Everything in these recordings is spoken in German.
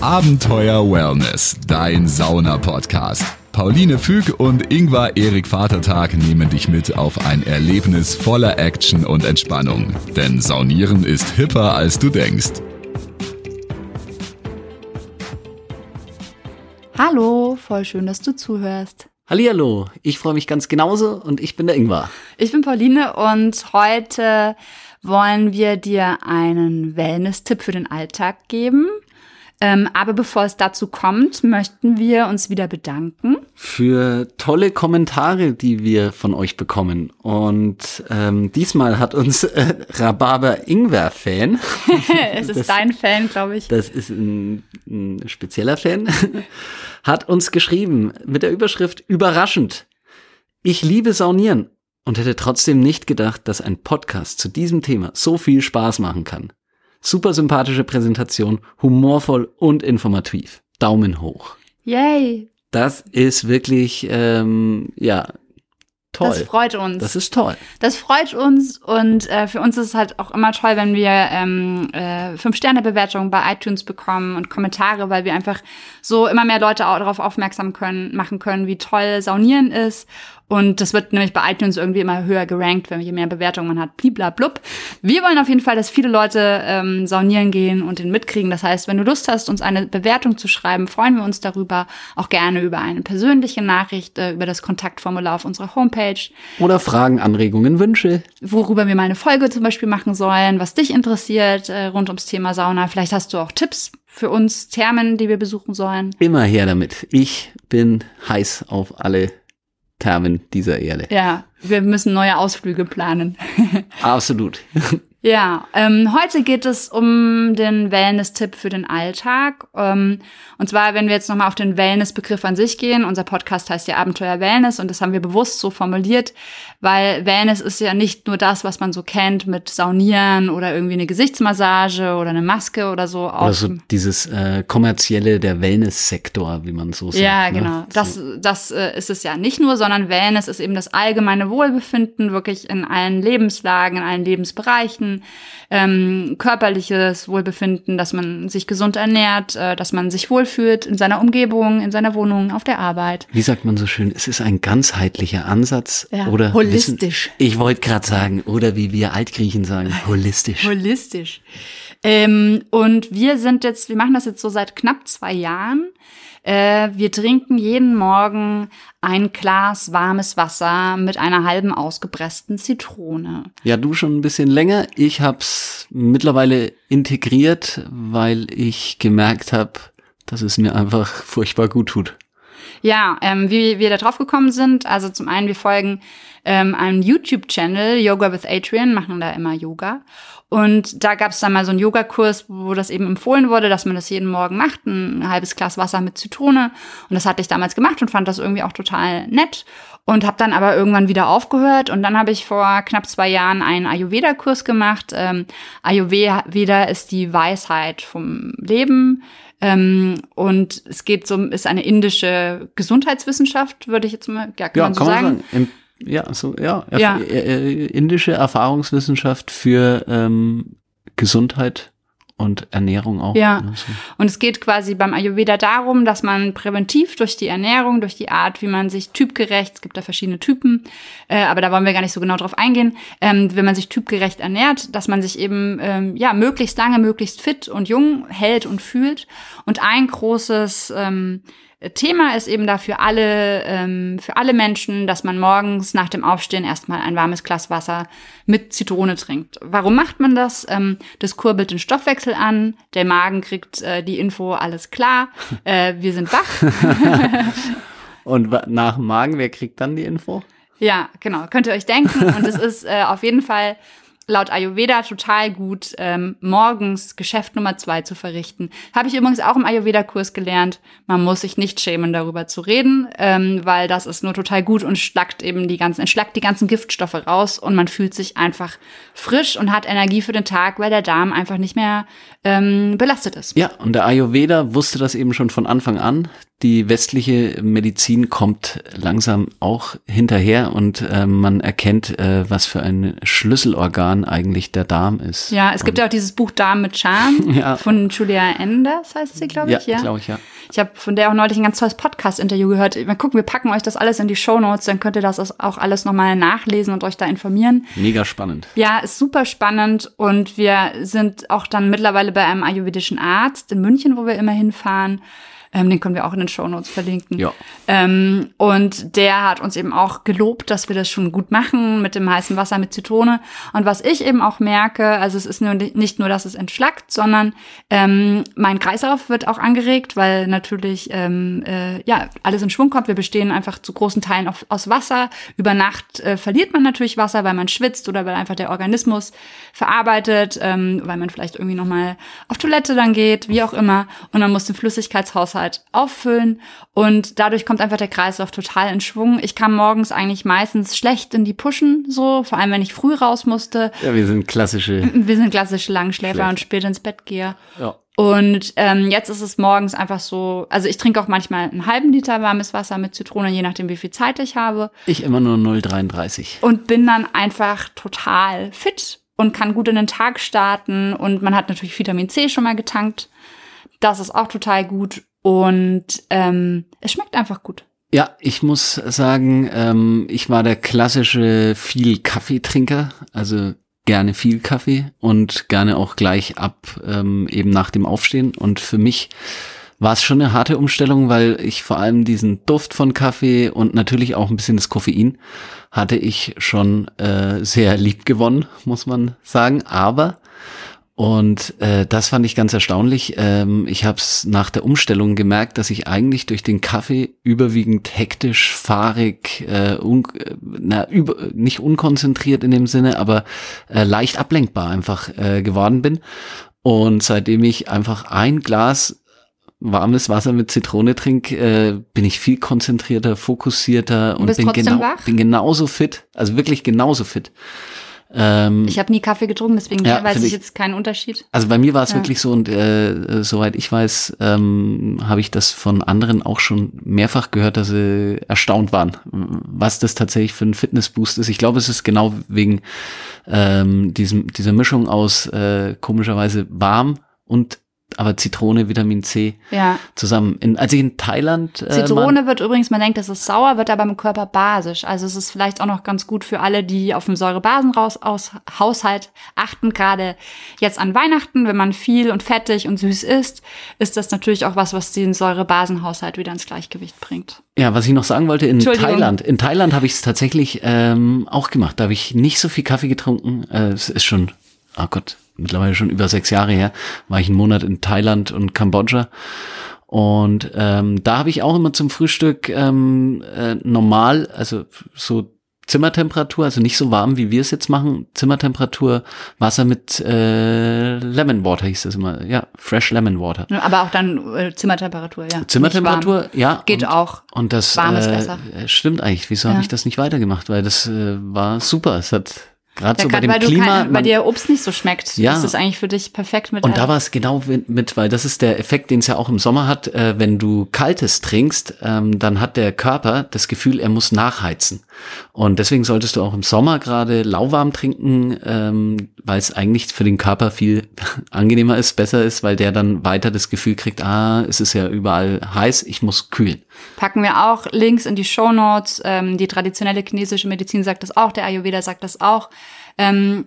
Abenteuer Wellness, dein Sauna-Podcast. Pauline Füg und Ingvar Erik Vatertag nehmen dich mit auf ein Erlebnis voller Action und Entspannung. Denn Saunieren ist hipper, als du denkst. Hallo, voll schön, dass du zuhörst. Hallihallo, ich freue mich ganz genauso und ich bin der Ingvar. Ich bin Pauline und heute wollen wir dir einen Wellness-Tipp für den Alltag geben. Ähm, aber bevor es dazu kommt, möchten wir uns wieder bedanken. Für tolle Kommentare, die wir von euch bekommen. Und ähm, diesmal hat uns äh, Rhabarber Ingwer-Fan. es ist das, dein Fan, glaube ich. Das ist ein, ein spezieller Fan. hat uns geschrieben mit der Überschrift Überraschend. Ich liebe Saunieren und hätte trotzdem nicht gedacht, dass ein Podcast zu diesem Thema so viel Spaß machen kann. Super sympathische Präsentation, humorvoll und informativ. Daumen hoch. Yay! Das ist wirklich, ähm, ja, toll. Das freut uns. Das ist toll. Das freut uns und äh, für uns ist es halt auch immer toll, wenn wir ähm, äh, Fünf-Sterne-Bewertungen bei iTunes bekommen und Kommentare, weil wir einfach so immer mehr Leute auch darauf aufmerksam können, machen können, wie toll Saunieren ist und das wird nämlich bei iTunes irgendwie immer höher gerankt, wenn je mehr Bewertungen man hat. Bliblablub. Wir wollen auf jeden Fall, dass viele Leute ähm, saunieren gehen und den mitkriegen. Das heißt, wenn du Lust hast, uns eine Bewertung zu schreiben, freuen wir uns darüber. Auch gerne über eine persönliche Nachricht, äh, über das Kontaktformular auf unserer Homepage. Oder Fragen, Anregungen, Wünsche. Worüber wir mal eine Folge zum Beispiel machen sollen, was dich interessiert äh, rund ums Thema Sauna. Vielleicht hast du auch Tipps für uns, Thermen, die wir besuchen sollen. Immer her damit. Ich bin heiß auf alle Termen dieser Erde. Ja, wir müssen neue Ausflüge planen. Absolut. Ja, ähm, heute geht es um den Wellness-Tipp für den Alltag. Ähm, und zwar, wenn wir jetzt nochmal auf den Wellness-Begriff an sich gehen. Unser Podcast heißt ja Abenteuer Wellness und das haben wir bewusst so formuliert, weil Wellness ist ja nicht nur das, was man so kennt mit Saunieren oder irgendwie eine Gesichtsmassage oder eine Maske oder so. Oder so dieses äh, kommerzielle, der Wellness-Sektor, wie man so sagt. Ja, ne? genau. Ne? Das, das äh, ist es ja nicht nur, sondern Wellness ist eben das allgemeine Wohlbefinden, wirklich in allen Lebenslagen, in allen Lebensbereichen ähm, körperliches Wohlbefinden, dass man sich gesund ernährt, äh, dass man sich wohlfühlt in seiner Umgebung, in seiner Wohnung, auf der Arbeit. Wie sagt man so schön, es ist ein ganzheitlicher Ansatz ja, oder holistisch. Wissen, ich wollte gerade sagen, oder wie wir Altgriechen sagen, holistisch. holistisch. Ähm, und wir sind jetzt, wir machen das jetzt so seit knapp zwei Jahren. Äh, wir trinken jeden Morgen ein Glas warmes Wasser mit einer halben ausgepressten Zitrone. Ja, du schon ein bisschen länger. Ich hab's mittlerweile integriert, weil ich gemerkt habe, dass es mir einfach furchtbar gut tut. Ja, ähm, wie wir da drauf gekommen sind, also zum einen, wir folgen ähm, einem YouTube-Channel, Yoga with Adrian, machen da immer Yoga. Und da gab es dann mal so einen Yogakurs, wo das eben empfohlen wurde, dass man das jeden Morgen macht, ein halbes Glas Wasser mit Zitrone. Und das hatte ich damals gemacht und fand das irgendwie auch total nett. Und habe dann aber irgendwann wieder aufgehört. Und dann habe ich vor knapp zwei Jahren einen Ayurveda-Kurs gemacht. Ähm, Ayurveda ist die Weisheit vom Leben. Ähm, und es geht so, ist eine indische Gesundheitswissenschaft, würde ich jetzt mal, ja, kann ja, man so kann sagen. Man sagen. Ja, so, ja, ja. Äh, indische Erfahrungswissenschaft für ähm, Gesundheit und Ernährung auch. Ja. Ne, so. Und es geht quasi beim Ayurveda darum, dass man präventiv durch die Ernährung, durch die Art, wie man sich typgerecht, es gibt da verschiedene Typen, äh, aber da wollen wir gar nicht so genau drauf eingehen, ähm, wenn man sich typgerecht ernährt, dass man sich eben ähm, ja möglichst lange, möglichst fit und jung hält und fühlt. Und ein großes ähm, Thema ist eben da für alle, ähm, für alle Menschen, dass man morgens nach dem Aufstehen erstmal ein warmes Glas Wasser mit Zitrone trinkt. Warum macht man das? Ähm, das kurbelt den Stoffwechsel an, der Magen kriegt äh, die Info, alles klar, äh, wir sind wach. Und nach dem Magen, wer kriegt dann die Info? Ja, genau, könnt ihr euch denken. Und es ist äh, auf jeden Fall laut Ayurveda total gut, ähm, morgens Geschäft Nummer zwei zu verrichten. Habe ich übrigens auch im Ayurveda-Kurs gelernt. Man muss sich nicht schämen, darüber zu reden, ähm, weil das ist nur total gut und schlackt eben die ganzen, entschlackt die ganzen Giftstoffe raus und man fühlt sich einfach frisch und hat Energie für den Tag, weil der Darm einfach nicht mehr ähm, belastet ist. Ja, und der Ayurveda wusste das eben schon von Anfang an. Die westliche Medizin kommt langsam auch hinterher und äh, man erkennt, äh, was für ein Schlüsselorgan eigentlich der Darm ist. Ja, es gibt ja auch dieses Buch Darm mit Charme Ja. von Julia Enders, heißt sie, glaube ich. Ja, glaube ich, ja. Ich habe von der auch neulich ein ganz tolles Podcast-Interview gehört. Mal gucken, wir packen euch das alles in die Shownotes, dann könnt ihr das auch alles nochmal nachlesen und euch da informieren. Mega spannend. Ja, ist super spannend und wir sind auch dann mittlerweile bei einem ayurvedischen Arzt in München, wo wir immer hinfahren. Ähm, den können wir auch in den Shownotes verlinken. Ja. Ähm, und der hat uns eben auch gelobt, dass wir das schon gut machen mit dem heißen Wasser mit Zitrone. Und was ich eben auch merke, also es ist nur, nicht nur, dass es entschlackt, sondern ähm, mein Kreislauf wird auch angeregt, weil natürlich ähm, äh, ja alles in Schwung kommt. Wir bestehen einfach zu großen Teilen auf, aus Wasser. Über Nacht äh, verliert man natürlich Wasser, weil man schwitzt oder weil einfach der Organismus verarbeitet, ähm, weil man vielleicht irgendwie noch mal auf Toilette dann geht, wie auch immer. Und man muss den Flüssigkeitshaushalt auffüllen und dadurch kommt einfach der Kreislauf total in Schwung. Ich kam morgens eigentlich meistens schlecht in die Puschen, so, vor allem wenn ich früh raus musste. Ja, wir sind klassische. Wir sind klassische Langschläfer Schläfer. und spät ins Bett gehe. Ja. Und ähm, jetzt ist es morgens einfach so, also ich trinke auch manchmal einen halben Liter warmes Wasser mit Zitrone, je nachdem, wie viel Zeit ich habe. Ich immer nur 0,33. Und bin dann einfach total fit und kann gut in den Tag starten. Und man hat natürlich Vitamin C schon mal getankt. Das ist auch total gut. Und ähm, es schmeckt einfach gut. Ja, ich muss sagen, ähm, ich war der klassische viel Kaffeetrinker, also gerne viel Kaffee und gerne auch gleich ab ähm, eben nach dem Aufstehen. Und für mich war es schon eine harte Umstellung, weil ich vor allem diesen Duft von Kaffee und natürlich auch ein bisschen das Koffein hatte ich schon äh, sehr lieb gewonnen, muss man sagen. Aber und äh, das fand ich ganz erstaunlich. Ähm, ich habe es nach der Umstellung gemerkt, dass ich eigentlich durch den Kaffee überwiegend hektisch, fahrig, äh, un äh, na, über, nicht unkonzentriert in dem Sinne, aber äh, leicht ablenkbar einfach äh, geworden bin. Und seitdem ich einfach ein Glas warmes Wasser mit Zitrone trinke, äh, bin ich viel konzentrierter, fokussierter und bin, genau, wach? bin genauso fit, also wirklich genauso fit. Ähm, Ich habe nie Kaffee getrunken, deswegen Ja, weiß ich ich- jetzt keinen Unterschied. also bei mir war es Ja. wirklich so und äh, soweit ich weiß, ähm, habe ich das von anderen auch schon mehrfach gehört, dass sie erstaunt waren, was das tatsächlich für ein Fitnessboost ist. Ich glaube, es ist genau wegen ähm, diesem, dieser Mischung aus äh, komischerweise warm und aber Zitrone, Vitamin C Ja. zusammen. In, als ich in Thailand äh, Zitrone wird übrigens, man denkt, das ist sauer, wird aber im Körper basisch. Also es ist vielleicht auch noch ganz gut für alle, die auf den Säurebasenhaushalt achten. Gerade jetzt an Weihnachten, wenn man viel und fettig und süß isst, ist das natürlich auch was, was den Säurebasenhaushalt wieder ins Gleichgewicht bringt. Ja, was ich noch sagen wollte, in. Thailand. In Thailand habe ich es tatsächlich ähm, auch gemacht. Da habe ich nicht so viel Kaffee getrunken. Äh, es ist schon, oh Gott, mittlerweile schon über sechs Jahre her, war ich einen Monat in Thailand und Kambodscha. Und ähm, da habe ich auch immer zum Frühstück ähm, äh, normal, also so Zimmertemperatur, also nicht so warm, wie wir es jetzt machen, Zimmertemperatur, Wasser mit äh, Lemon Water hieß das immer, ja, Fresh Lemon Water. Aber auch dann äh, Zimmertemperatur, ja. Zimmertemperatur, ja. Geht und, auch. Und das Warm ist äh, besser. stimmt eigentlich. Wieso Ja. habe ich das nicht weitergemacht? Weil das äh, war super. Es hat gerade Ja, so bei dem weil, du Klima. kein, weil man- dir Obst nicht so schmeckt, Ja. ist es eigentlich für dich perfekt mit und da war es genau mit- mit, weil das ist der Effekt, den es ja auch im Sommer hat. Äh, wenn du Kaltes trinkst, ähm, dann hat der Körper das Gefühl, er muss nachheizen. Und deswegen solltest du auch im Sommer gerade lauwarm trinken, ähm, weil es eigentlich für den Körper viel angenehmer ist, besser ist, weil der dann weiter das Gefühl kriegt, ah, es ist ja überall heiß, ich muss kühlen. Packen wir auch Links in die Show Notes. Ähm, die traditionelle chinesische Medizin sagt das auch, der Ayurveda sagt das auch. Ähm,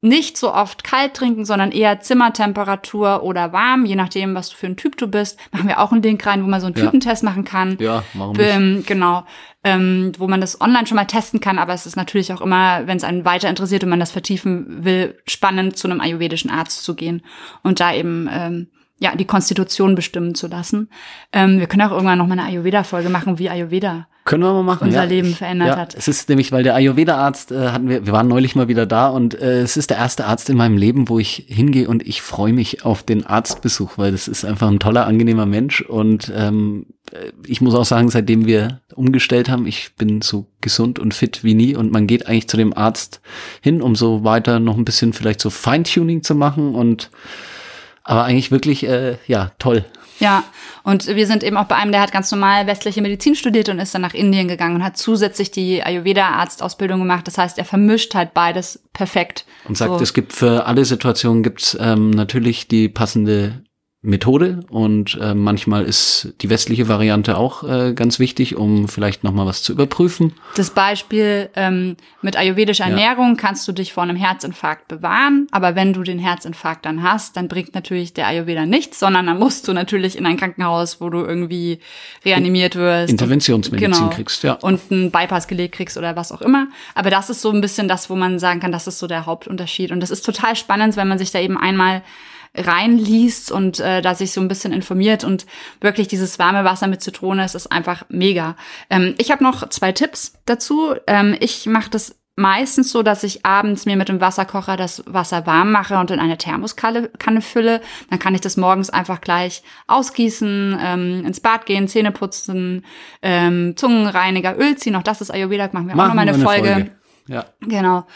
nicht so oft kalt trinken, sondern eher Zimmertemperatur oder warm, je nachdem, was du für ein Typ du bist. Machen wir auch einen Link rein, wo man so einen Ja. Typentest machen kann. Ja, warum nicht? Ähm, genau, ähm, wo man das online schon mal testen kann, aber es ist natürlich auch immer, wenn es einen weiter interessiert und man das vertiefen will, spannend zu einem ayurvedischen Arzt zu gehen und da eben ähm, ja die Konstitution bestimmen zu lassen. Ähm, wir können auch irgendwann noch mal eine Ayurveda-Folge machen, wie Ayurveda Können wir mal machen. unser ja. Leben verändert ja, hat. Es ist nämlich, weil der Ayurveda-Arzt äh, hatten wir, wir waren neulich mal wieder da und äh, es ist der erste Arzt in meinem Leben, wo ich hingehe und ich freue mich auf den Arztbesuch, weil das ist einfach ein toller, angenehmer Mensch und ähm, äh, ich muss auch sagen, seitdem wir umgestellt haben, ich bin so gesund und fit wie nie und man geht eigentlich zu dem Arzt hin, um so weiter noch ein bisschen vielleicht so Feintuning zu machen und aber eigentlich wirklich, äh, ja, toll. Ja, und wir sind eben auch bei einem, der hat ganz normal westliche Medizin studiert und ist dann nach Indien gegangen und hat zusätzlich die Ayurveda-Arztausbildung gemacht. Das heißt, er vermischt halt beides perfekt. Und sagt, So. es gibt für alle Situationen gibt's ähm, natürlich die passende Methode und äh, manchmal ist die westliche Variante auch äh, ganz wichtig, um vielleicht noch mal was zu überprüfen. Das Beispiel ähm, mit ayurvedischer Ja. Ernährung kannst du dich vor einem Herzinfarkt bewahren, aber wenn du den Herzinfarkt dann hast, dann bringt natürlich der Ayurveda nichts, sondern dann musst du natürlich in ein Krankenhaus, wo du irgendwie reanimiert wirst. Interventionsmedizin Genau. kriegst, ja. Und einen Bypass gelegt kriegst oder was auch immer. Aber das ist so ein bisschen das, wo man sagen kann, das ist so der Hauptunterschied. Und das ist total spannend, wenn man sich da eben einmal reinliest und äh, da sich so ein bisschen informiert und wirklich dieses warme Wasser mit Zitrone, es ist einfach mega. Ähm, ich habe noch zwei Tipps dazu. Ähm, ich mache das meistens so, dass ich abends mir mit dem Wasserkocher das Wasser warm mache und in eine Thermoskanne Kanne fülle. Dann kann ich das morgens einfach gleich ausgießen, ähm, ins Bad gehen, Zähne putzen, ähm, Zungenreiniger, Öl ziehen. Auch das ist Ayurveda, machen wir auch noch mal eine wir Folge. Ja. Genau.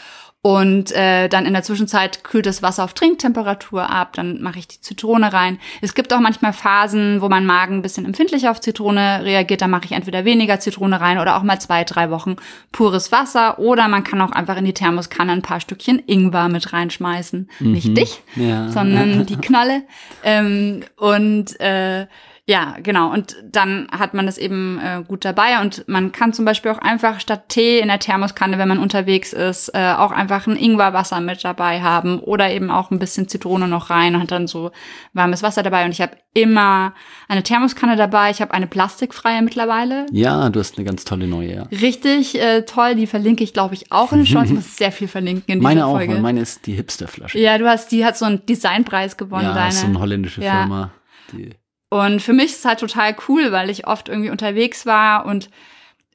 Und äh, dann in der Zwischenzeit kühlt das Wasser auf Trinktemperatur ab, dann mache ich die Zitrone rein. Es gibt auch manchmal Phasen, wo mein Magen ein bisschen empfindlicher auf Zitrone reagiert, da mache ich entweder weniger Zitrone rein oder auch mal zwei, drei Wochen pures Wasser. Oder man kann auch einfach in die Thermoskanne ein paar Stückchen Ingwer mit reinschmeißen. Nicht dich, Ja. sondern die Knolle. Ähm, und äh, ja, genau. Und dann hat man das eben äh, gut dabei. Und man kann zum Beispiel auch einfach statt Tee in der Thermoskanne, wenn man unterwegs ist, äh, auch einfach ein Ingwerwasser mit dabei haben oder eben auch ein bisschen Zitrone noch rein und hat dann so warmes Wasser dabei. Und ich habe immer eine Thermoskanne dabei. Ich habe eine plastikfreie mittlerweile. ja, du hast eine ganz tolle neue, ja. Richtig äh, toll. Die verlinke ich, glaube ich, auch in den Shorts. Ich muss sehr viel verlinken in dieser Meine auch, Folge. weil meine ist die Hipsterflasche. ja, du hast, die hat so einen Designpreis gewonnen, ja, deine. ist so eine holländische Ja. Firma. Die, Und für mich ist es halt total cool, weil ich oft irgendwie unterwegs war und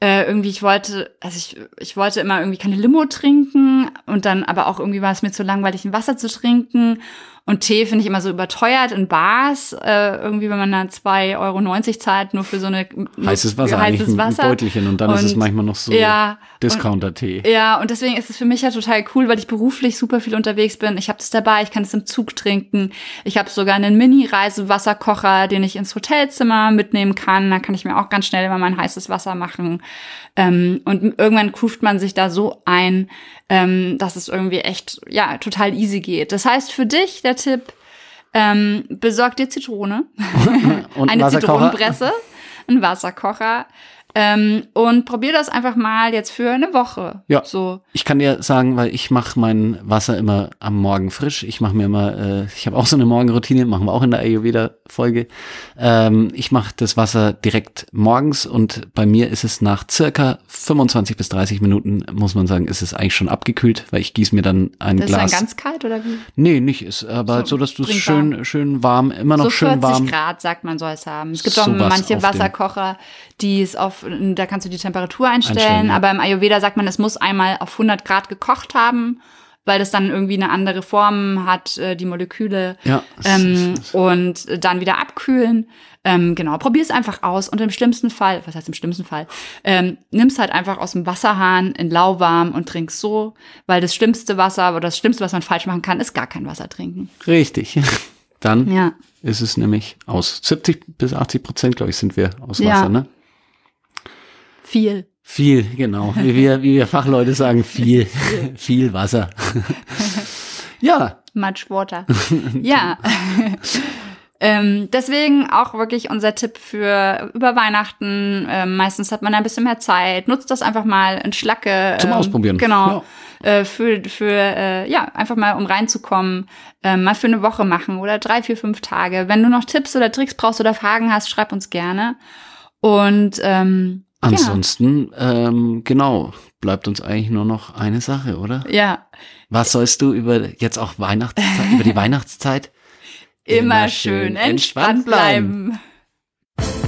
äh, irgendwie ich wollte, also ich, ich wollte immer irgendwie keine Limo trinken und dann aber auch irgendwie war es mir zu langweilig, ein Wasser zu trinken. Und Tee finde ich immer so überteuert in Bars, äh, irgendwie, wenn man da 2,90 Euro zahlt, nur für so eine heißes Wasser, heißes eigentlich ein, ein Wasser. Beutelchen und dann ist es Und- manchmal noch so ja, Discounter-Tee. Ja, und deswegen ist es für mich ja total cool, weil ich beruflich super viel unterwegs bin. Ich habe das dabei, ich kann es im Zug trinken. Ich habe sogar einen Mini-Reisewasserkocher, den ich ins Hotelzimmer mitnehmen kann. Da kann ich mir auch ganz schnell immer mein heißes Wasser machen. Ähm, und irgendwann ruft man sich da so ein, ähm, dass es irgendwie echt, ja, total easy geht. Das heißt, für dich der Tipp, ähm, besorg dir Zitrone, eine Wasserkocher. Zitronenpresse, einen Wasserkocher ähm, und probier das einfach mal jetzt für eine Woche. Ja. So. Ich kann dir sagen, weil ich mache mein Wasser immer am Morgen frisch. Ich mache mir immer, äh, ich habe auch so eine Morgenroutine, machen wir auch in der Ayurveda-Folge. Ähm, ich mache das Wasser direkt morgens und bei mir ist es nach circa 25 bis 30 Minuten, muss man sagen, ist es eigentlich schon abgekühlt, weil ich gieße mir dann ein Das ist Glas. dann ganz kalt oder wie? nee, nicht ist, aber so, So, dass du es schön, schön warm, immer noch so schön 40 warm. Grad, sagt man, soll es haben. Es gibt auch manche Wasserkocher, die es auf, da kannst du die Temperatur einstellen, Einstellen, ja. aber im Ayurveda sagt man, es muss einmal auf 100 Grad gekocht haben, weil das dann irgendwie eine andere Form hat, äh, die Moleküle. Ja, es Ähm, und dann wieder abkühlen. Ähm, genau, probier es einfach aus und im schlimmsten Fall, was heißt im schlimmsten Fall, ähm, nimm's halt einfach aus dem Wasserhahn in lauwarm und trink's so, weil das schlimmste Wasser oder das Schlimmste, was man falsch machen kann, ist gar kein Wasser trinken. Richtig. Dann Ja. ist es nämlich aus 70 bis 80 Prozent, glaube ich, sind wir aus Ja. Wasser, ne? Viel. Viel, genau. Wie wir, wie wir Fachleute sagen, viel, viel Wasser. ja, Much water. ja. ähm, deswegen auch wirklich unser Tipp für über Weihnachten. Ähm, meistens hat man ein bisschen mehr Zeit. Nutzt das einfach mal in Schlacke. Zum ähm, Ausprobieren. Genau. Äh, für, für äh, ja, einfach mal um reinzukommen, ähm, mal für eine Woche machen oder drei, vier, fünf Tage. Wenn du noch Tipps oder Tricks brauchst oder Fragen hast, schreib uns gerne. Und ähm, ansonsten, ähm, genau, bleibt uns eigentlich nur noch eine Sache, oder? ja, ja, Was sollst du über jetzt auch Weihnachtszeit, über die Weihnachtszeit? immer, schön entspannt bleiben.